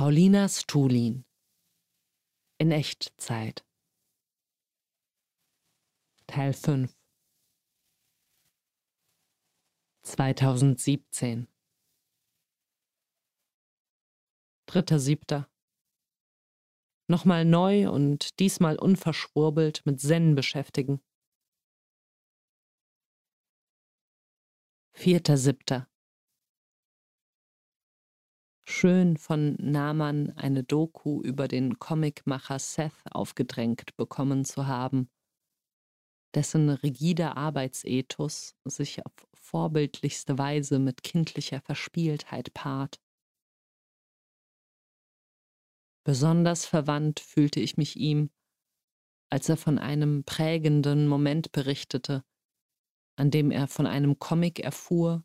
Paulina Stulin in Echtzeit Teil 5 2017 3.7. Nochmal neu und diesmal unverschwurbelt mit Zen beschäftigen. 4.7. Schön von Naman eine Doku über den Comicmacher Seth aufgedrängt bekommen zu haben, dessen rigider Arbeitsethos sich auf vorbildlichste Weise mit kindlicher Verspieltheit paart. Besonders verwandt fühlte ich mich ihm, als er von einem prägenden Moment berichtete, an dem er von einem Comic erfuhr,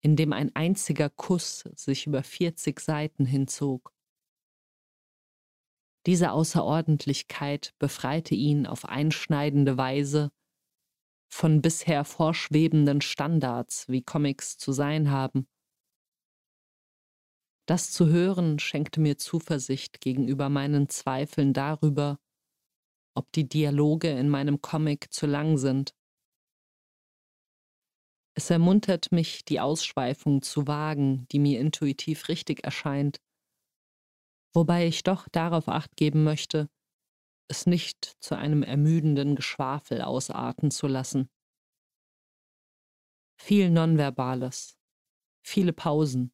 in dem ein einziger Kuss sich über 40 Seiten hinzog. Diese Außerordentlichkeit befreite ihn auf einschneidende Weise von bisher vorschwebenden Standards, wie Comics zu sein haben das zu hören schenkte mir Zuversicht gegenüber meinen Zweifeln darüber, ob die Dialoge in meinem Comic zu lang sind. Es ermuntert mich, die Ausschweifung zu wagen, die mir intuitiv richtig erscheint, wobei ich doch darauf acht geben möchte, es nicht zu einem ermüdenden Geschwafel ausarten zu lassen. Viel Nonverbales, viele Pausen,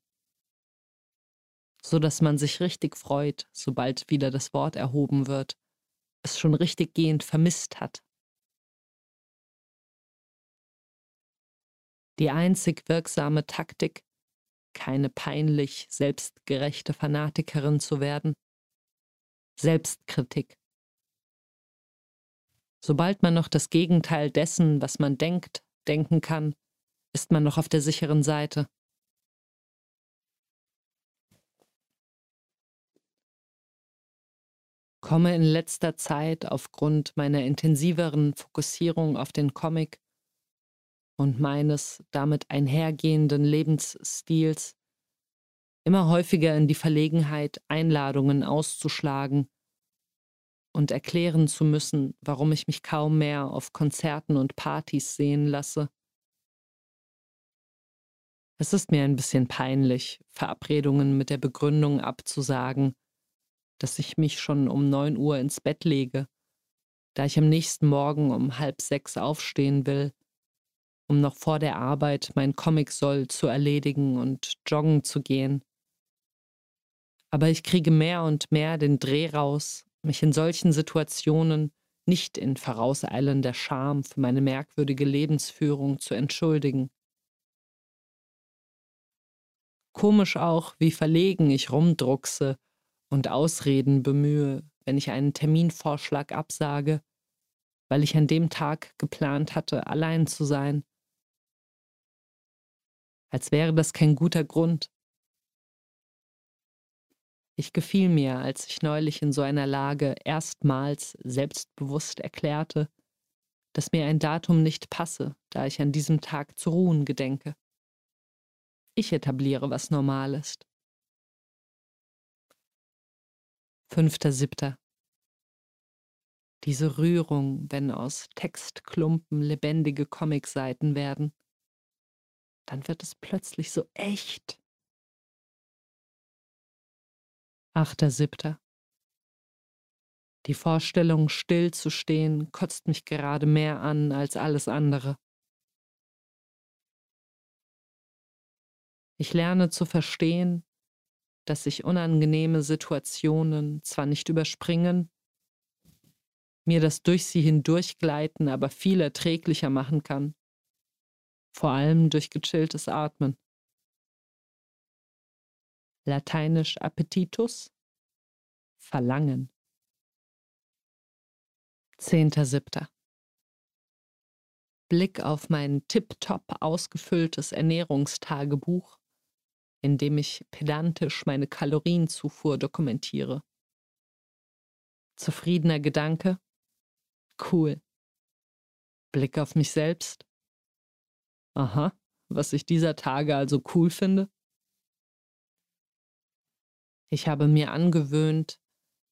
so dass man sich richtig freut, sobald wieder das Wort erhoben wird, es schon richtig gehend vermisst hat. Die einzig wirksame Taktik, keine peinlich selbstgerechte Fanatikerin zu werden, Selbstkritik. Sobald man noch das Gegenteil dessen, was man denkt, denken kann, ist man noch auf der sicheren Seite. komme in letzter Zeit aufgrund meiner intensiveren Fokussierung auf den Comic und meines damit einhergehenden Lebensstils immer häufiger in die Verlegenheit, Einladungen auszuschlagen und erklären zu müssen, warum ich mich kaum mehr auf Konzerten und Partys sehen lasse. Es ist mir ein bisschen peinlich, Verabredungen mit der Begründung abzusagen, dass ich mich schon um neun Uhr ins Bett lege, da ich am nächsten Morgen um halb sechs aufstehen will, um noch vor der Arbeit mein Comic-Soll zu erledigen und joggen zu gehen. Aber ich kriege mehr und mehr den Dreh raus, mich in solchen Situationen nicht in vorauseilender Scham für meine merkwürdige Lebensführung zu entschuldigen. Komisch auch, wie verlegen ich rumdruckse und Ausreden bemühe, wenn ich einen Terminvorschlag absage, weil ich an dem Tag geplant hatte, allein zu sein. Als wäre das kein guter Grund. Ich gefiel mir, als ich neulich in so einer Lage erstmals selbstbewusst erklärte, dass mir ein Datum nicht passe, da ich an diesem Tag zu ruhen gedenke. Ich etabliere, was normal ist. 5.7. Diese Rührung, wenn aus Textklumpen lebendige Comicseiten werden, dann wird es plötzlich so echt. 8.7. Die Vorstellung, still zu stehen, kotzt mich gerade mehr an als alles andere. Ich lerne zu verstehen, dass sich unangenehme Situationen zwar nicht überspringen, mir das durch sie hindurchgleiten aber viel erträglicher machen kann, vor allem durch gechilltes Atmen. Lateinisch Appetitus Verlangen. 10.7. Blick auf mein tiptop ausgefülltes Ernährungstagebuch indem ich pedantisch meine Kalorienzufuhr dokumentiere. Zufriedener Gedanke? Cool. Blick auf mich selbst? Aha, was ich dieser Tage also cool finde? Ich habe mir angewöhnt,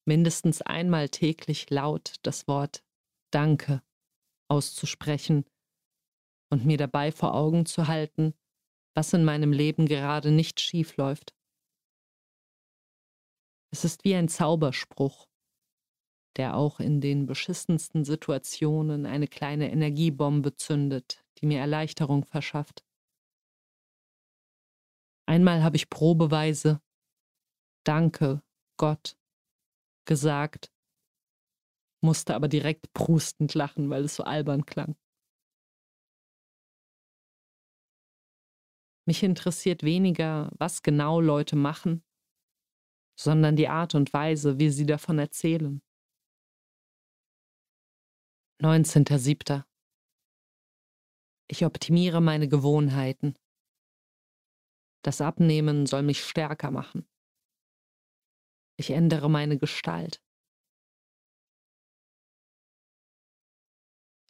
mindestens einmal täglich laut das Wort Danke auszusprechen und mir dabei vor Augen zu halten, was in meinem Leben gerade nicht schief läuft. Es ist wie ein Zauberspruch, der auch in den beschissensten Situationen eine kleine Energiebombe zündet, die mir Erleichterung verschafft. Einmal habe ich probeweise Danke, Gott, gesagt, musste aber direkt prustend lachen, weil es so albern klang. Mich interessiert weniger, was genau Leute machen, sondern die Art und Weise, wie sie davon erzählen. 19.07. Ich optimiere meine Gewohnheiten. Das Abnehmen soll mich stärker machen. Ich ändere meine Gestalt.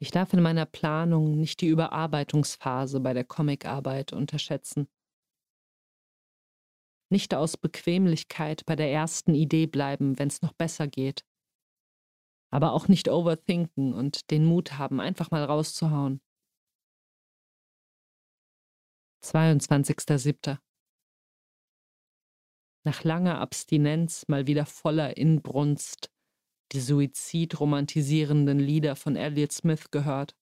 Ich darf in meiner Planung nicht die Überarbeitungsphase bei der Comicarbeit unterschätzen. Nicht aus Bequemlichkeit bei der ersten Idee bleiben, wenn es noch besser geht. Aber auch nicht overthinken und den Mut haben, einfach mal rauszuhauen. 22.07. Nach langer Abstinenz mal wieder voller Inbrunst die suizidromantisierenden Lieder von Elliott Smith gehört.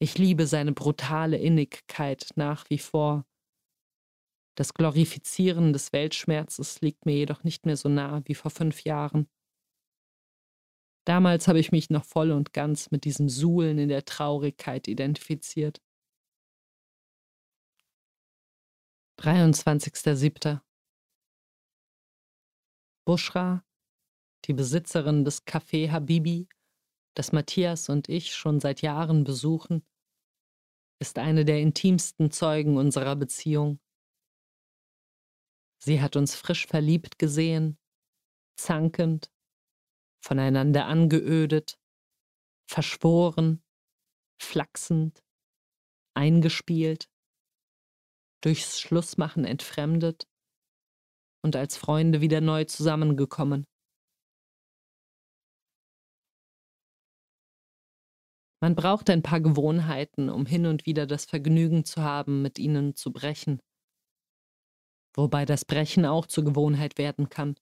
Ich liebe seine brutale Innigkeit nach wie vor. Das Glorifizieren des Weltschmerzes liegt mir jedoch nicht mehr so nah wie vor fünf Jahren. Damals habe ich mich noch voll und ganz mit diesem Suhlen in der Traurigkeit identifiziert. 23.07. Bushra die Besitzerin des Café Habibi, das Matthias und ich schon seit Jahren besuchen, ist eine der intimsten Zeugen unserer Beziehung. Sie hat uns frisch verliebt gesehen, zankend, voneinander angeödet, verschworen, flachsend, eingespielt, durchs Schlussmachen entfremdet und als Freunde wieder neu zusammengekommen. Man braucht ein paar Gewohnheiten, um hin und wieder das Vergnügen zu haben, mit ihnen zu brechen. Wobei das Brechen auch zur Gewohnheit werden kann.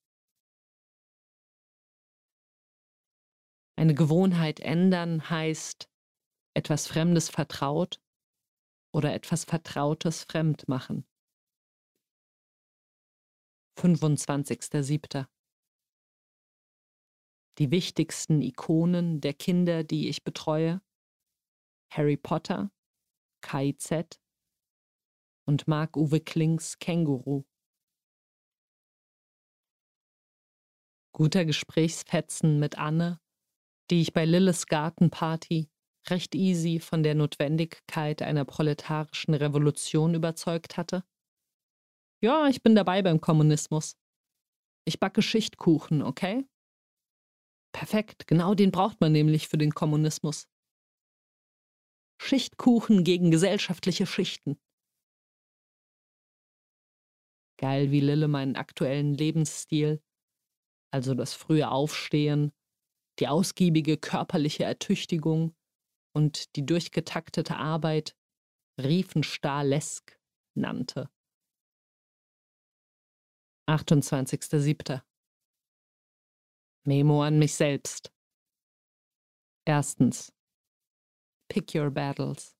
Eine Gewohnheit ändern heißt etwas Fremdes vertraut oder etwas Vertrautes fremd machen. 25.07. Die wichtigsten Ikonen der Kinder, die ich betreue, Harry Potter, KIZ und Marc-Uwe Klings Känguru. Guter Gesprächsfetzen mit Anne, die ich bei Lilles Gartenparty recht easy von der Notwendigkeit einer proletarischen Revolution überzeugt hatte. Ja, ich bin dabei beim Kommunismus. Ich backe Schichtkuchen, okay? Perfekt, genau den braucht man nämlich für den Kommunismus. Schichtkuchen gegen gesellschaftliche Schichten. Geil, wie Lille meinen aktuellen Lebensstil, also das frühe Aufstehen, die ausgiebige körperliche Ertüchtigung und die durchgetaktete Arbeit Riefenstahlesk nannte. 28.07. Memo an mich selbst. Erstens. Pick your battles.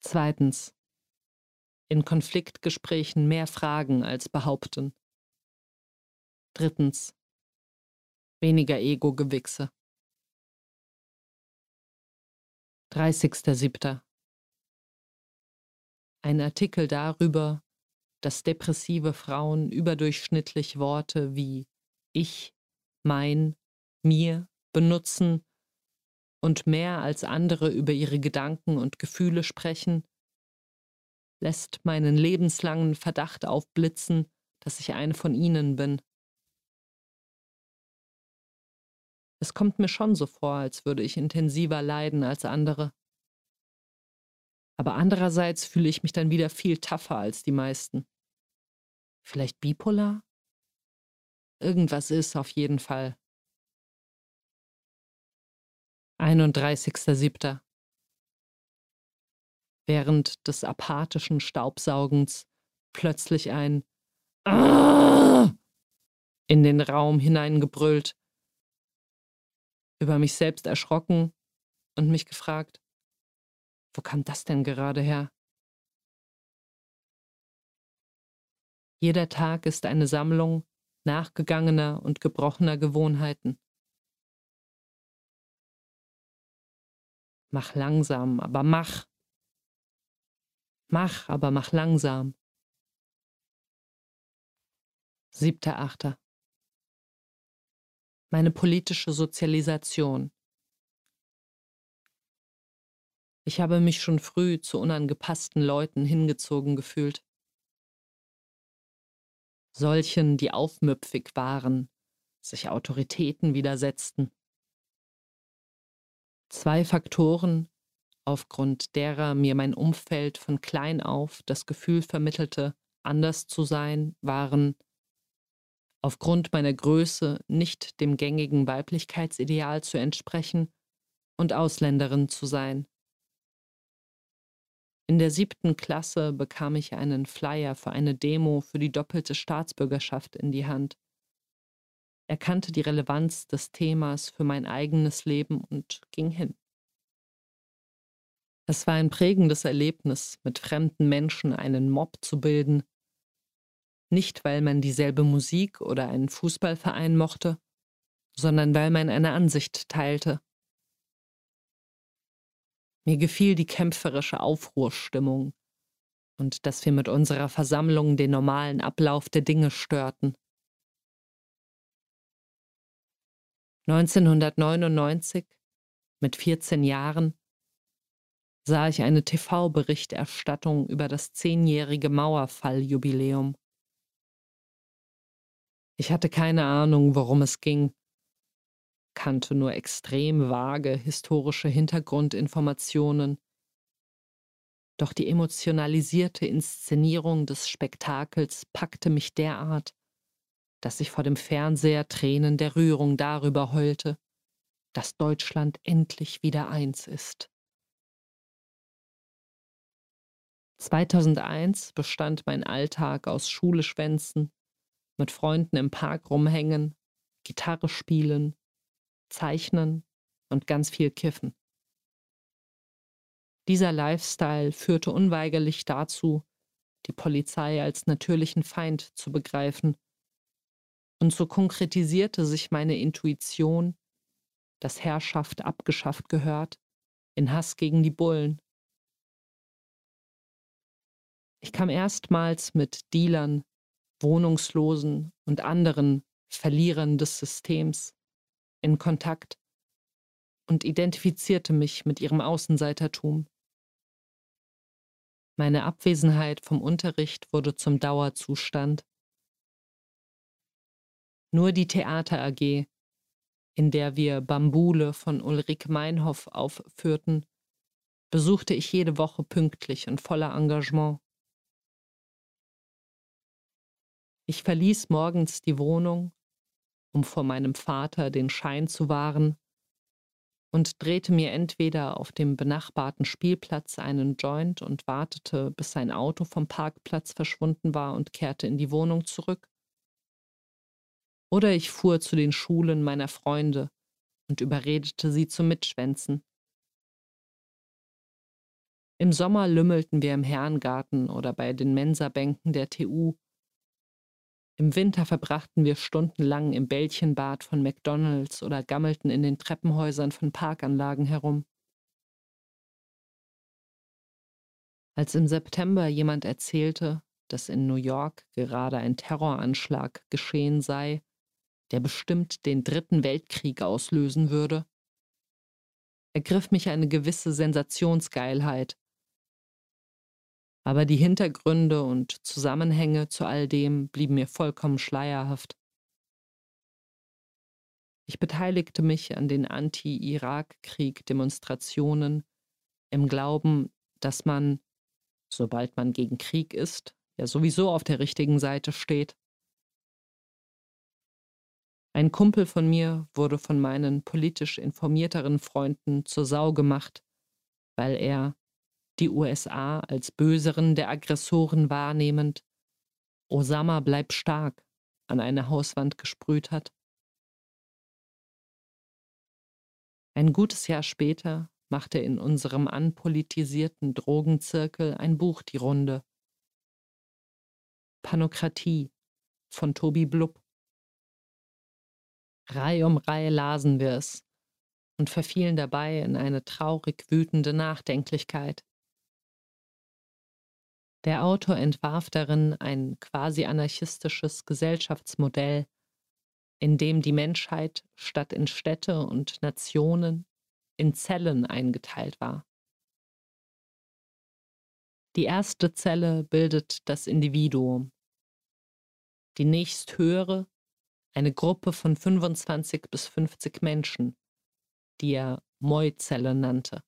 Zweitens. In Konfliktgesprächen mehr fragen als behaupten. Drittens. Weniger Ego-Gewichse. 30.07. Ein Artikel darüber, dass depressive Frauen überdurchschnittlich Worte wie ich, mein, mir benutzen und mehr als andere über ihre Gedanken und Gefühle sprechen, lässt meinen lebenslangen Verdacht aufblitzen, dass ich eine von ihnen bin. Es kommt mir schon so vor, als würde ich intensiver leiden als andere. Aber andererseits fühle ich mich dann wieder viel tougher als die meisten. Vielleicht bipolar? Irgendwas ist auf jeden Fall. 31.07. Während des apathischen Staubsaugens plötzlich ein ah! in den Raum hineingebrüllt, über mich selbst erschrocken und mich gefragt, wo kam das denn gerade her? Jeder Tag ist eine Sammlung nachgegangener und gebrochener Gewohnheiten. Mach langsam, aber mach. Mach, aber mach langsam. Siebter Achter. Meine politische Sozialisation. Ich habe mich schon früh zu unangepassten Leuten hingezogen gefühlt solchen, die aufmüpfig waren, sich Autoritäten widersetzten. Zwei Faktoren, aufgrund derer mir mein Umfeld von klein auf das Gefühl vermittelte, anders zu sein, waren aufgrund meiner Größe nicht dem gängigen Weiblichkeitsideal zu entsprechen und Ausländerin zu sein. In der siebten Klasse bekam ich einen Flyer für eine Demo für die doppelte Staatsbürgerschaft in die Hand. Er kannte die Relevanz des Themas für mein eigenes Leben und ging hin. Es war ein prägendes Erlebnis, mit fremden Menschen einen Mob zu bilden. Nicht, weil man dieselbe Musik oder einen Fußballverein mochte, sondern weil man eine Ansicht teilte mir gefiel die kämpferische Aufruhrstimmung und dass wir mit unserer Versammlung den normalen Ablauf der Dinge störten. 1999, mit 14 Jahren, sah ich eine TV-Berichterstattung über das zehnjährige Mauerfalljubiläum. Ich hatte keine Ahnung, worum es ging kannte nur extrem vage historische Hintergrundinformationen. Doch die emotionalisierte Inszenierung des Spektakels packte mich derart, dass ich vor dem Fernseher Tränen der Rührung darüber heulte, dass Deutschland endlich wieder eins ist. 2001 bestand mein Alltag aus Schule schwänzen, mit Freunden im Park rumhängen, Gitarre spielen, Zeichnen und ganz viel Kiffen. Dieser Lifestyle führte unweigerlich dazu, die Polizei als natürlichen Feind zu begreifen. Und so konkretisierte sich meine Intuition, dass Herrschaft abgeschafft gehört, in Hass gegen die Bullen. Ich kam erstmals mit Dealern, Wohnungslosen und anderen Verlierern des Systems in Kontakt und identifizierte mich mit ihrem Außenseitertum. Meine Abwesenheit vom Unterricht wurde zum Dauerzustand. Nur die Theater AG, in der wir Bambule von Ulrike Meinhoff aufführten, besuchte ich jede Woche pünktlich und voller Engagement. Ich verließ morgens die Wohnung um vor meinem Vater den Schein zu wahren, und drehte mir entweder auf dem benachbarten Spielplatz einen Joint und wartete, bis sein Auto vom Parkplatz verschwunden war und kehrte in die Wohnung zurück, oder ich fuhr zu den Schulen meiner Freunde und überredete sie zum Mitschwänzen. Im Sommer lümmelten wir im Herrengarten oder bei den Mensabänken der TU im Winter verbrachten wir stundenlang im Bällchenbad von McDonalds oder gammelten in den Treppenhäusern von Parkanlagen herum. Als im September jemand erzählte, dass in New York gerade ein Terroranschlag geschehen sei, der bestimmt den Dritten Weltkrieg auslösen würde, ergriff mich eine gewisse Sensationsgeilheit, aber die Hintergründe und Zusammenhänge zu all dem blieben mir vollkommen schleierhaft. Ich beteiligte mich an den Anti-Irak-Krieg-Demonstrationen im Glauben, dass man, sobald man gegen Krieg ist, ja sowieso auf der richtigen Seite steht. Ein Kumpel von mir wurde von meinen politisch informierteren Freunden zur Sau gemacht, weil er, die USA als Böseren der Aggressoren wahrnehmend, Osama bleibt stark an eine Hauswand gesprüht hat. Ein gutes Jahr später machte in unserem anpolitisierten Drogenzirkel ein Buch die Runde. Panokratie von Tobi Blub. Reihe um Reihe lasen wir es und verfielen dabei in eine traurig wütende Nachdenklichkeit. Der Autor entwarf darin ein quasi anarchistisches Gesellschaftsmodell, in dem die Menschheit statt in Städte und Nationen in Zellen eingeteilt war. Die erste Zelle bildet das Individuum. Die nächsthöhere eine Gruppe von 25 bis 50 Menschen, die er Moi-Zelle nannte.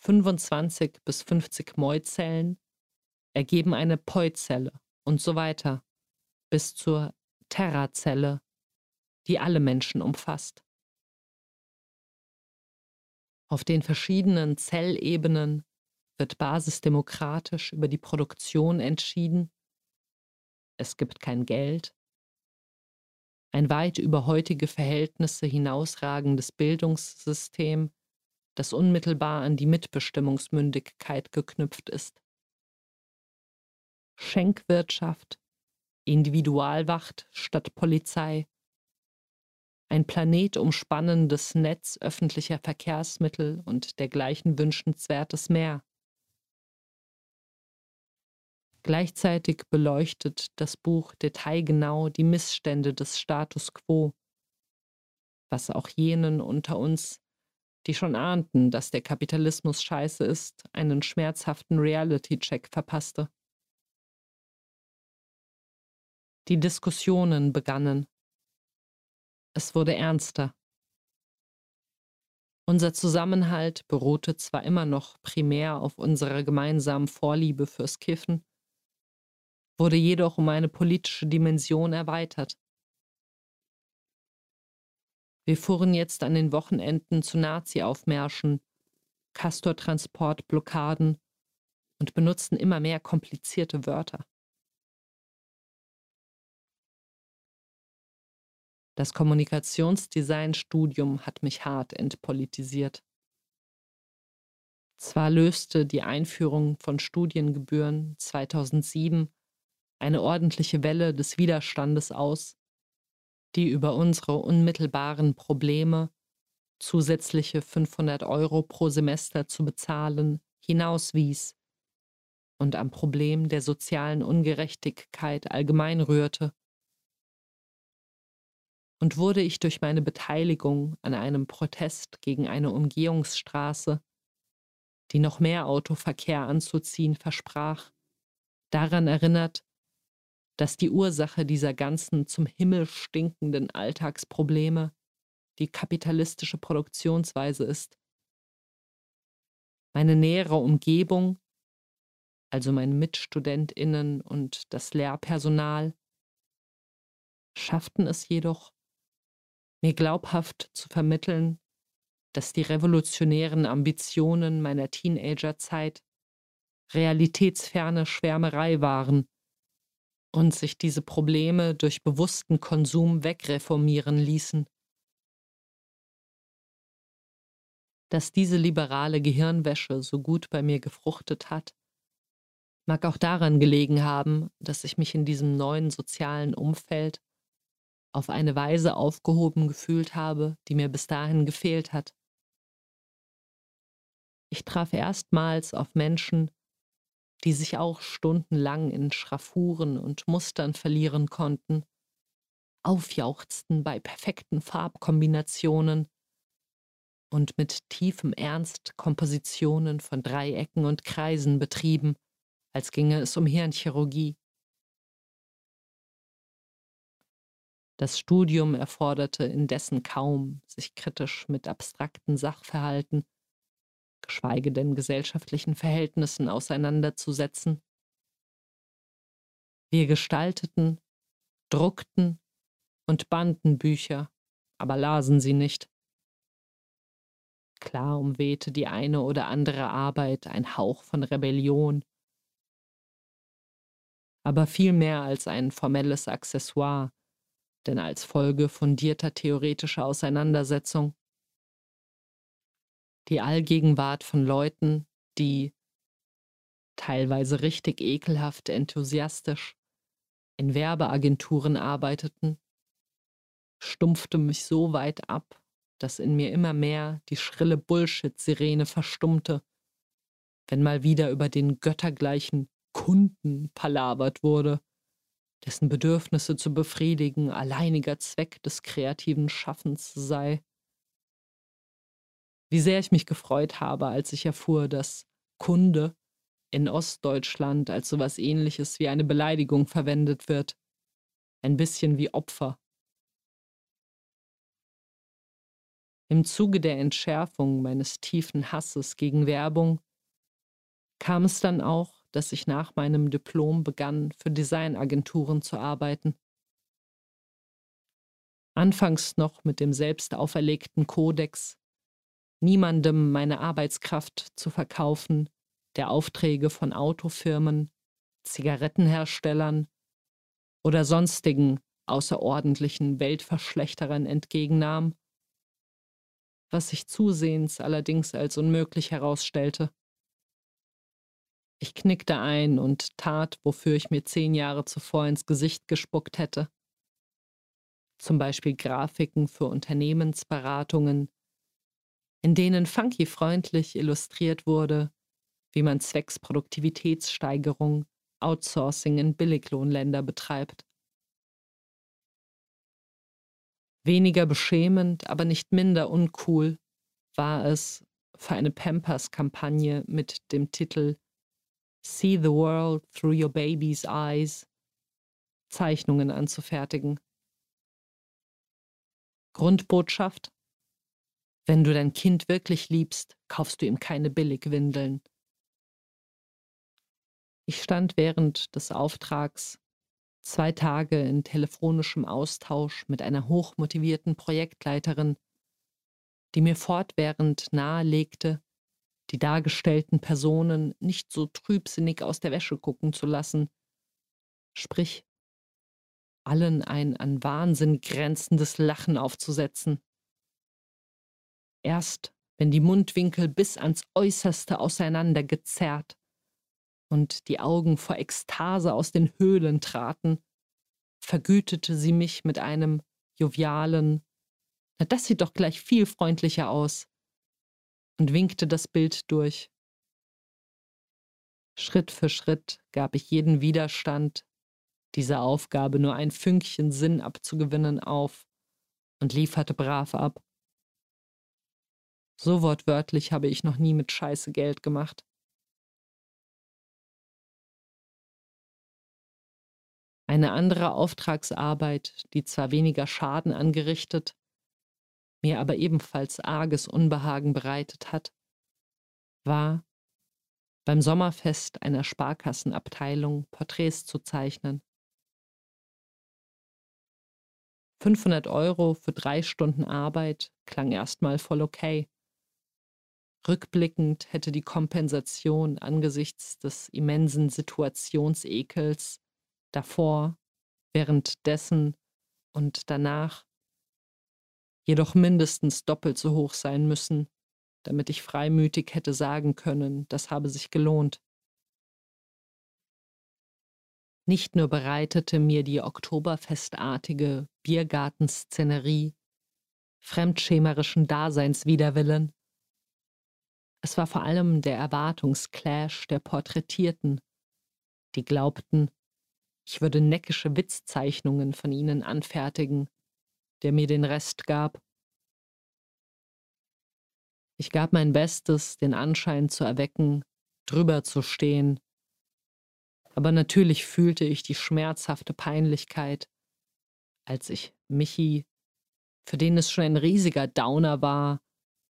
25 bis 50 Moi-Zellen ergeben eine Poi-Zelle und so weiter bis zur Terra-Zelle, die alle Menschen umfasst. Auf den verschiedenen Zellebenen wird basisdemokratisch über die Produktion entschieden. Es gibt kein Geld. Ein weit über heutige Verhältnisse hinausragendes Bildungssystem das unmittelbar an die Mitbestimmungsmündigkeit geknüpft ist. Schenkwirtschaft, Individualwacht statt Polizei, ein planetumspannendes Netz öffentlicher Verkehrsmittel und dergleichen wünschenswertes mehr. Gleichzeitig beleuchtet das Buch detailgenau die Missstände des Status quo, was auch jenen unter uns, die schon ahnten, dass der Kapitalismus scheiße ist, einen schmerzhaften Reality-Check verpasste. Die Diskussionen begannen. Es wurde ernster. Unser Zusammenhalt beruhte zwar immer noch primär auf unserer gemeinsamen Vorliebe fürs Kiffen, wurde jedoch um eine politische Dimension erweitert. Wir fuhren jetzt an den Wochenenden zu Nazi-Aufmärschen, Castortransportblockaden und benutzten immer mehr komplizierte Wörter. Das Kommunikationsdesign-Studium hat mich hart entpolitisiert. Zwar löste die Einführung von Studiengebühren 2007 eine ordentliche Welle des Widerstandes aus, die über unsere unmittelbaren Probleme, zusätzliche 500 Euro pro Semester zu bezahlen, hinauswies und am Problem der sozialen Ungerechtigkeit allgemein rührte. Und wurde ich durch meine Beteiligung an einem Protest gegen eine Umgehungsstraße, die noch mehr Autoverkehr anzuziehen versprach, daran erinnert, dass die Ursache dieser ganzen zum Himmel stinkenden Alltagsprobleme die kapitalistische Produktionsweise ist. Meine nähere Umgebung, also meine Mitstudentinnen und das Lehrpersonal, schafften es jedoch, mir glaubhaft zu vermitteln, dass die revolutionären Ambitionen meiner Teenagerzeit realitätsferne Schwärmerei waren und sich diese Probleme durch bewussten Konsum wegreformieren ließen. Dass diese liberale Gehirnwäsche so gut bei mir gefruchtet hat, mag auch daran gelegen haben, dass ich mich in diesem neuen sozialen Umfeld auf eine Weise aufgehoben gefühlt habe, die mir bis dahin gefehlt hat. Ich traf erstmals auf Menschen, die sich auch stundenlang in Schraffuren und Mustern verlieren konnten, aufjauchzten bei perfekten Farbkombinationen und mit tiefem Ernst Kompositionen von Dreiecken und Kreisen betrieben, als ginge es um Hirnchirurgie. Das Studium erforderte indessen kaum, sich kritisch mit abstrakten Sachverhalten geschweige denn gesellschaftlichen Verhältnissen auseinanderzusetzen. Wir gestalteten, druckten und banden Bücher, aber lasen sie nicht. Klar umwehte die eine oder andere Arbeit ein Hauch von Rebellion, aber viel mehr als ein formelles Accessoire, denn als Folge fundierter theoretischer Auseinandersetzung. Die Allgegenwart von Leuten, die teilweise richtig ekelhaft enthusiastisch in Werbeagenturen arbeiteten, stumpfte mich so weit ab, dass in mir immer mehr die schrille Bullshit-Sirene verstummte, wenn mal wieder über den göttergleichen Kunden palavert wurde, dessen Bedürfnisse zu befriedigen alleiniger Zweck des kreativen Schaffens sei. Wie sehr ich mich gefreut habe, als ich erfuhr, dass Kunde in Ostdeutschland als sowas ähnliches wie eine Beleidigung verwendet wird. Ein bisschen wie Opfer. Im Zuge der Entschärfung meines tiefen Hasses gegen Werbung kam es dann auch, dass ich nach meinem Diplom begann, für Designagenturen zu arbeiten. Anfangs noch mit dem selbst auferlegten Kodex, niemandem meine Arbeitskraft zu verkaufen, der Aufträge von Autofirmen, Zigarettenherstellern oder sonstigen außerordentlichen Weltverschlechterern entgegennahm, was sich zusehends allerdings als unmöglich herausstellte. Ich knickte ein und tat, wofür ich mir zehn Jahre zuvor ins Gesicht gespuckt hätte. Zum Beispiel Grafiken für Unternehmensberatungen, in denen funky freundlich illustriert wurde, wie man zwecks Produktivitätssteigerung Outsourcing in Billiglohnländer betreibt. Weniger beschämend, aber nicht minder uncool war es, für eine Pampers-Kampagne mit dem Titel See the World Through Your Baby's Eyes Zeichnungen anzufertigen. Grundbotschaft Wenn du dein Kind wirklich liebst, kaufst du ihm keine Billigwindeln. Ich stand während des Auftrags zwei Tage in telefonischem Austausch mit einer hochmotivierten Projektleiterin, die mir fortwährend nahelegte, die dargestellten Personen nicht so trübsinnig aus der Wäsche gucken zu lassen, sprich allen ein an Wahnsinn grenzendes Lachen aufzusetzen. Erst wenn die Mundwinkel bis ans äußerste auseinandergezerrt und die Augen vor Ekstase aus den Höhlen traten, vergütete sie mich mit einem jovialen, na das sieht doch gleich viel freundlicher aus, und winkte das Bild durch. Schritt für Schritt gab ich jeden Widerstand, dieser Aufgabe nur ein Fünkchen Sinn abzugewinnen, auf und lieferte brav ab. So wortwörtlich habe ich noch nie mit Scheiße Geld gemacht. Eine andere Auftragsarbeit, die zwar weniger Schaden angerichtet, mir aber ebenfalls arges Unbehagen bereitet hat, war, beim Sommerfest einer Sparkassenabteilung Porträts zu zeichnen. 500 Euro für drei Stunden Arbeit klang erstmal voll okay. Rückblickend hätte die Kompensation angesichts des immensen Situationsekels davor, währenddessen und danach jedoch mindestens doppelt so hoch sein müssen, damit ich freimütig hätte sagen können, das habe sich gelohnt. Nicht nur bereitete mir die oktoberfestartige Biergartenszenerie fremdschämerischen Daseinswiderwillen, es war vor allem der Erwartungsclash der Porträtierten, die glaubten, ich würde neckische Witzzeichnungen von ihnen anfertigen, der mir den Rest gab. Ich gab mein Bestes, den Anschein zu erwecken, drüber zu stehen. Aber natürlich fühlte ich die schmerzhafte Peinlichkeit, als ich Michi, für den es schon ein riesiger Downer war,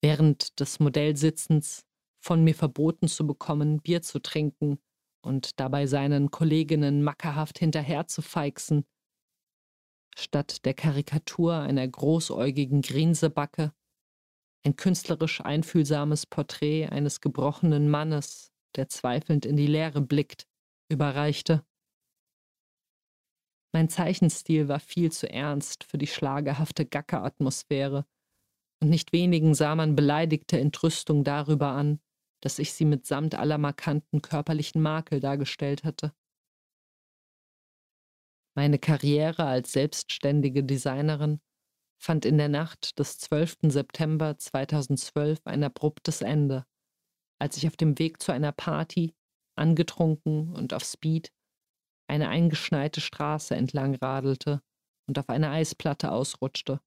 während des Modellsitzens von mir verboten zu bekommen, Bier zu trinken und dabei seinen Kolleginnen mackerhaft hinterher zu feixen. Statt der Karikatur einer großäugigen Grinsebacke ein künstlerisch einfühlsames Porträt eines gebrochenen Mannes, der zweifelnd in die Leere blickt, überreichte. Mein Zeichenstil war viel zu ernst für die schlagerhafte Gackeratmosphäre, und nicht wenigen sah man beleidigte Entrüstung darüber an, dass ich sie mitsamt aller markanten körperlichen Makel dargestellt hatte. Meine Karriere als selbstständige Designerin fand in der Nacht des 12. September 2012 ein abruptes Ende, als ich auf dem Weg zu einer Party, angetrunken und auf Speed, eine eingeschneite Straße entlang radelte und auf eine Eisplatte ausrutschte.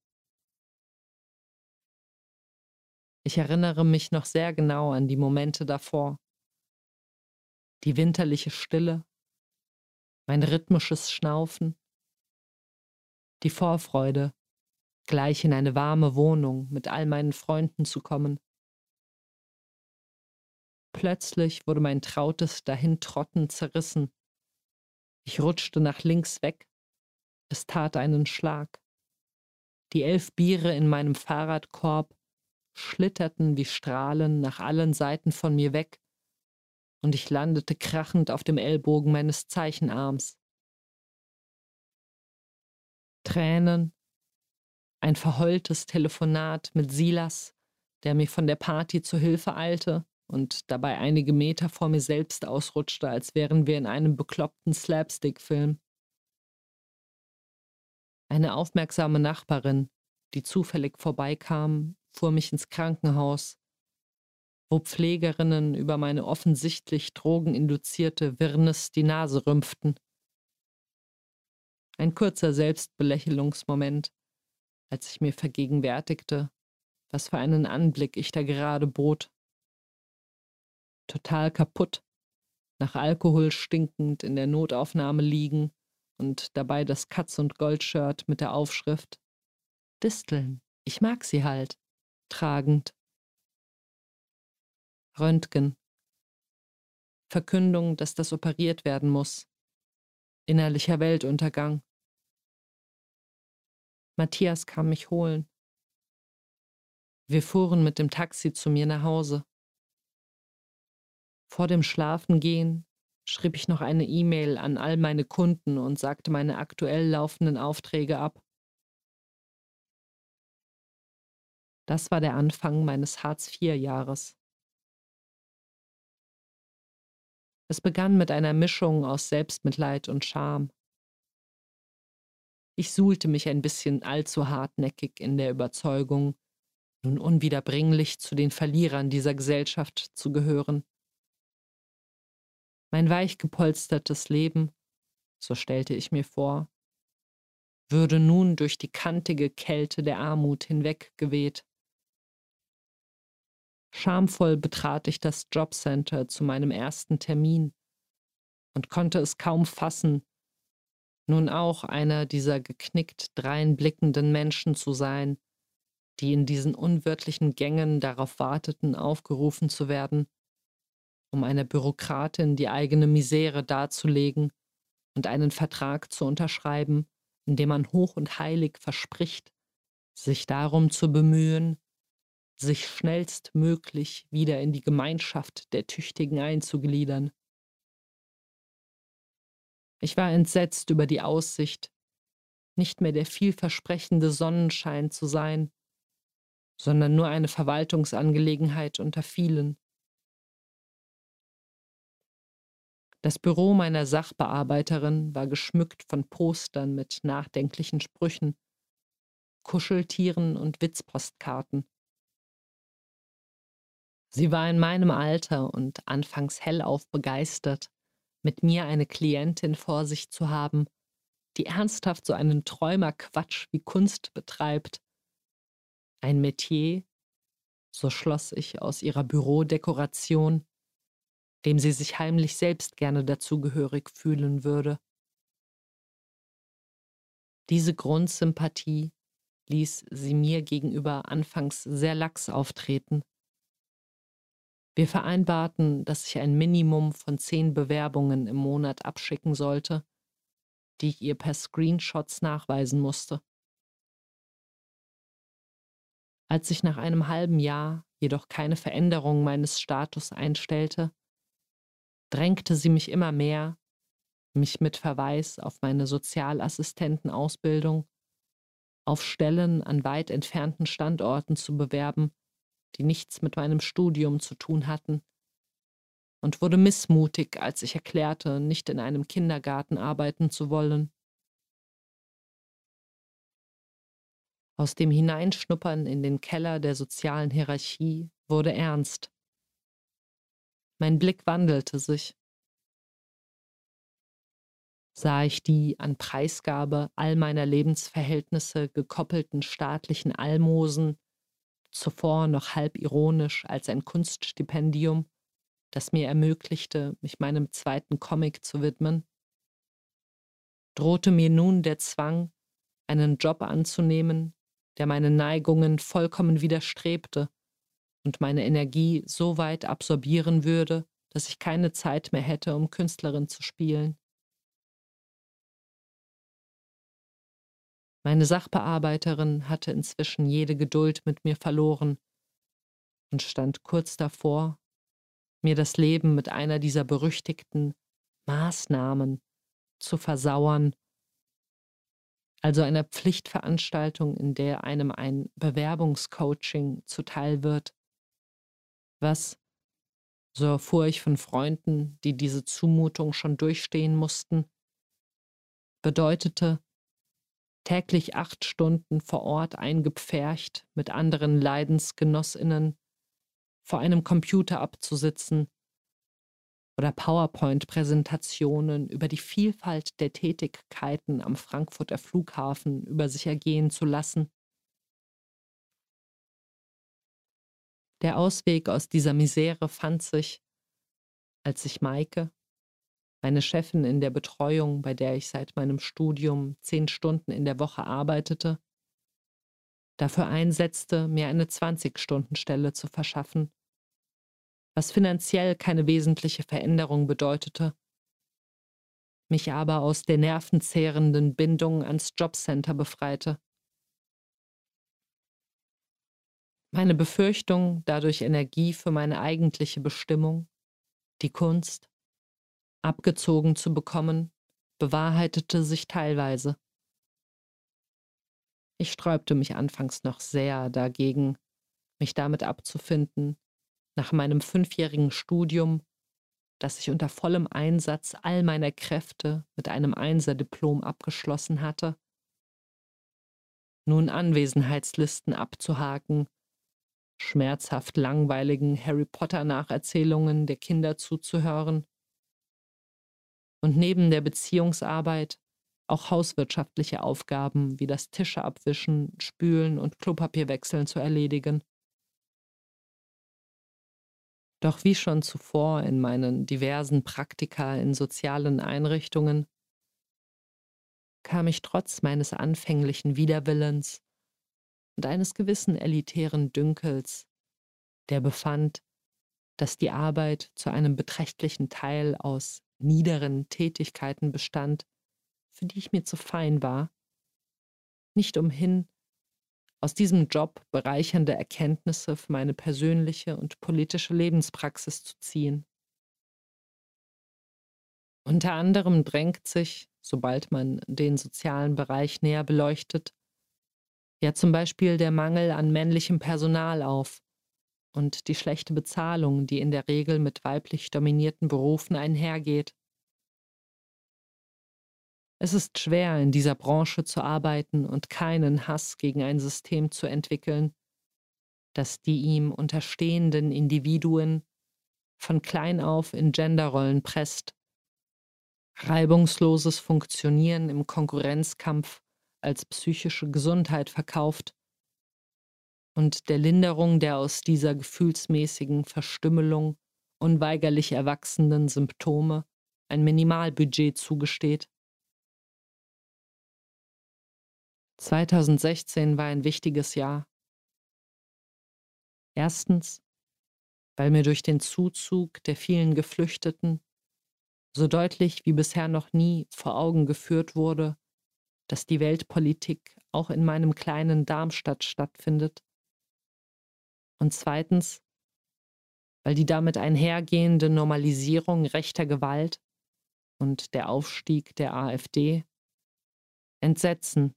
Ich erinnere mich noch sehr genau an die Momente davor. Die winterliche Stille, mein rhythmisches Schnaufen, die Vorfreude, gleich in eine warme Wohnung mit all meinen Freunden zu kommen. Plötzlich wurde mein trautes Dahintrotten zerrissen. Ich rutschte nach links weg. Es tat einen Schlag. Die elf Biere in meinem Fahrradkorb schlitterten wie Strahlen nach allen Seiten von mir weg, und ich landete krachend auf dem Ellbogen meines Zeichenarms. Tränen, ein verheultes Telefonat mit Silas, der mir von der Party zu Hilfe eilte und dabei einige Meter vor mir selbst ausrutschte, als wären wir in einem bekloppten Slapstick-Film. Eine aufmerksame Nachbarin, die zufällig vorbeikam, fuhr mich ins Krankenhaus, wo Pflegerinnen über meine offensichtlich drogeninduzierte Wirrnis die Nase rümpften. Ein kurzer Selbstbelächelungsmoment, als ich mir vergegenwärtigte, was für einen Anblick ich da gerade bot. Total kaputt, nach Alkohol stinkend in der Notaufnahme liegen und dabei das Katz- und Goldshirt mit der Aufschrift Disteln, ich mag sie halt, tragend. Röntgen. Verkündung, dass das operiert werden muss. Innerlicher Weltuntergang. Matthias kam mich holen. Wir fuhren mit dem Taxi zu mir nach Hause. Vor dem Schlafengehen schrieb ich noch eine E-Mail an all meine Kunden und sagte meine aktuell laufenden Aufträge ab. Das war der Anfang meines Hartz-IV-Jahres. Es begann mit einer Mischung aus Selbstmitleid und Scham. Ich suhlte mich ein bisschen allzu hartnäckig in der Überzeugung, nun unwiederbringlich zu den Verlierern dieser Gesellschaft zu gehören. Mein weich gepolstertes Leben, so stellte ich mir vor, würde nun durch die kantige Kälte der Armut hinweggeweht. Schamvoll betrat ich das Jobcenter zu meinem ersten Termin und konnte es kaum fassen, nun auch einer dieser geknickt dreinblickenden Menschen zu sein, die in diesen unwirtlichen Gängen darauf warteten, aufgerufen zu werden, um einer Bürokratin die eigene Misere darzulegen und einen Vertrag zu unterschreiben, in dem man hoch und heilig verspricht, sich darum zu bemühen, sich schnellstmöglich wieder in die Gemeinschaft der Tüchtigen einzugliedern. Ich war entsetzt über die Aussicht, nicht mehr der vielversprechende Sonnenschein zu sein, sondern nur eine Verwaltungsangelegenheit unter vielen. Das Büro meiner Sachbearbeiterin war geschmückt von Postern mit nachdenklichen Sprüchen, Kuscheltieren und Witzpostkarten. Sie war in meinem Alter und anfangs hellauf begeistert, mit mir eine Klientin vor sich zu haben, die ernsthaft so einen Träumerquatsch wie Kunst betreibt. Ein Metier, so schloss ich aus ihrer Bürodekoration, dem sie sich heimlich selbst gerne dazugehörig fühlen würde. Diese Grundsympathie ließ sie mir gegenüber anfangs sehr lax auftreten. Wir vereinbarten, dass ich ein Minimum von zehn Bewerbungen im Monat abschicken sollte, die ich ihr per Screenshots nachweisen musste. Als sich nach einem halben Jahr jedoch keine Veränderung meines Status einstellte, drängte sie mich immer mehr, mich mit Verweis auf meine Sozialassistentenausbildung auf Stellen an weit entfernten Standorten zu bewerben, die nichts mit meinem Studium zu tun hatten, und wurde missmutig, als ich erklärte, nicht in einem Kindergarten arbeiten zu wollen. Aus dem Hineinschnuppern in den Keller der sozialen Hierarchie wurde ernst. Mein Blick wandelte sich. Sah ich die an Preisgabe all meiner Lebensverhältnisse gekoppelten staatlichen Almosen zuvor noch halb ironisch als ein Kunststipendium, das mir ermöglichte, mich meinem zweiten Comic zu widmen, drohte mir nun der Zwang, einen Job anzunehmen, der meinen Neigungen vollkommen widerstrebte und meine Energie so weit absorbieren würde, dass ich keine Zeit mehr hätte, um Künstlerin zu spielen. Meine Sachbearbeiterin hatte inzwischen jede Geduld mit mir verloren und stand kurz davor, mir das Leben mit einer dieser berüchtigten Maßnahmen zu versauern, also einer Pflichtveranstaltung, in der einem ein Bewerbungscoaching zuteil wird, was, so erfuhr ich von Freunden, die diese Zumutung schon durchstehen mussten, bedeutete, täglich acht Stunden vor Ort eingepfercht mit anderen Leidensgenossinnen vor einem Computer abzusitzen oder PowerPoint-Präsentationen über die Vielfalt der Tätigkeiten am Frankfurter Flughafen über sich ergehen zu lassen. Der Ausweg aus dieser Misere fand sich, als sich Maike, meine Chefin in der Betreuung, bei der ich seit meinem Studium zehn Stunden in der Woche arbeitete, dafür einsetzte, mir eine 20-Stunden-Stelle zu verschaffen, was finanziell keine wesentliche Veränderung bedeutete, mich aber aus der nervenzehrenden Bindung ans Jobcenter befreite. Meine Befürchtung, dadurch Energie für meine eigentliche Bestimmung, die Kunst, abgezogen zu bekommen, bewahrheitete sich teilweise. Ich sträubte mich anfangs noch sehr dagegen, mich damit abzufinden, nach meinem fünfjährigen Studium, das ich unter vollem Einsatz all meiner Kräfte mit einem Einserdiplom abgeschlossen hatte, nun Anwesenheitslisten abzuhaken, schmerzhaft langweiligen Harry Potter Nacherzählungen der Kinder zuzuhören und neben der Beziehungsarbeit auch hauswirtschaftliche Aufgaben wie das Tische abwischen, spülen und Klopapierwechseln zu erledigen. Doch wie schon zuvor in meinen diversen Praktika in sozialen Einrichtungen kam ich trotz meines anfänglichen Widerwillens und eines gewissen elitären Dünkels, der befand, dass die Arbeit zu einem beträchtlichen Teil aus niederen Tätigkeiten bestand, für die ich mir zu fein war, nicht umhin, aus diesem Job bereichernde Erkenntnisse für meine persönliche und politische Lebenspraxis zu ziehen. Unter anderem drängt sich, sobald man den sozialen Bereich näher beleuchtet, ja zum Beispiel der Mangel an männlichem Personal auf und die schlechte Bezahlung, die in der Regel mit weiblich dominierten Berufen einhergeht. Es ist schwer, in dieser Branche zu arbeiten und keinen Hass gegen ein System zu entwickeln, das die ihm unterstehenden Individuen von klein auf in Genderrollen presst, reibungsloses Funktionieren im Konkurrenzkampf als psychische Gesundheit verkauft und der Linderung der aus dieser gefühlsmäßigen Verstümmelung unweigerlich erwachsenden Symptome ein Minimalbudget zugesteht. 2016 war ein wichtiges Jahr. Erstens, weil mir durch den Zuzug der vielen Geflüchteten so deutlich wie bisher noch nie vor Augen geführt wurde, dass die Weltpolitik auch in meinem kleinen Darmstadt stattfindet. Und zweitens, weil die damit einhergehende Normalisierung rechter Gewalt und der Aufstieg der AfD Entsetzen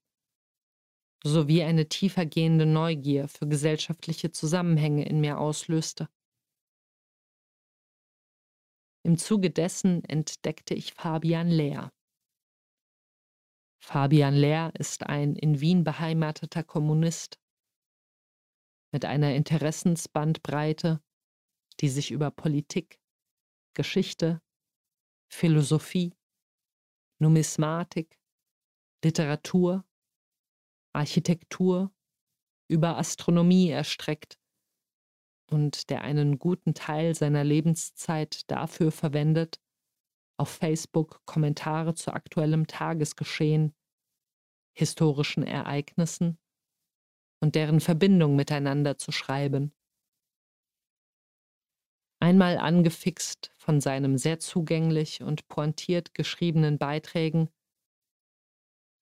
sowie eine tiefergehende Neugier für gesellschaftliche Zusammenhänge in mir auslöste. Im Zuge dessen entdeckte ich Fabian Lehr. Fabian Lehr ist ein in Wien beheimateter Kommunist mit einer Interessensbandbreite, die sich über Politik, Geschichte, Philosophie, Numismatik, Literatur, Architektur, über Astronomie erstreckt und der einen guten Teil seiner Lebenszeit dafür verwendet, auf Facebook Kommentare zu aktuellem Tagesgeschehen, historischen Ereignissen und deren Verbindung miteinander zu schreiben. Einmal angefixt von seinem sehr zugänglich und pointiert geschriebenen Beiträgen,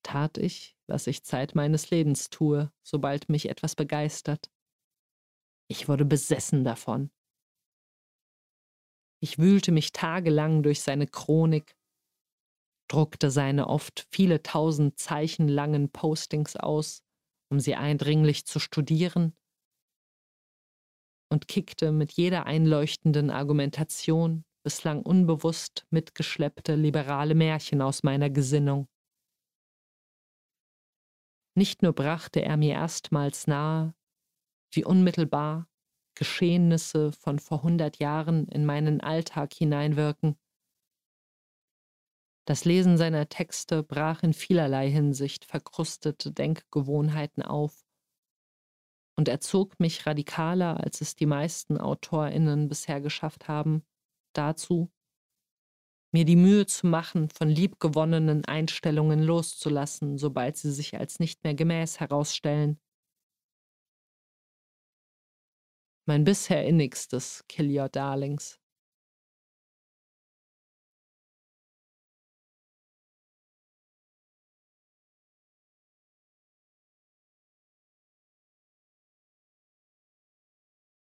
tat ich, was ich Zeit meines Lebens tue, sobald mich etwas begeistert. Ich wurde besessen davon. Ich wühlte mich tagelang durch seine Chronik, druckte seine oft viele tausend Zeichen langen Postings aus, um sie eindringlich zu studieren, und kickte mit jeder einleuchtenden Argumentation bislang unbewusst mitgeschleppte liberale Märchen aus meiner Gesinnung. Nicht nur brachte er mir erstmals nahe, wie unmittelbar Geschehnisse von vor hundert Jahren in meinen Alltag hineinwirken. Das Lesen seiner Texte brach in vielerlei Hinsicht verkrustete Denkgewohnheiten auf und erzog mich radikaler, als es die meisten Autorinnen bisher geschafft haben, dazu, mir die Mühe zu machen, von liebgewonnenen Einstellungen loszulassen, sobald sie sich als nicht mehr gemäß herausstellen. Mein bisher innigstes Kill Your Darlings.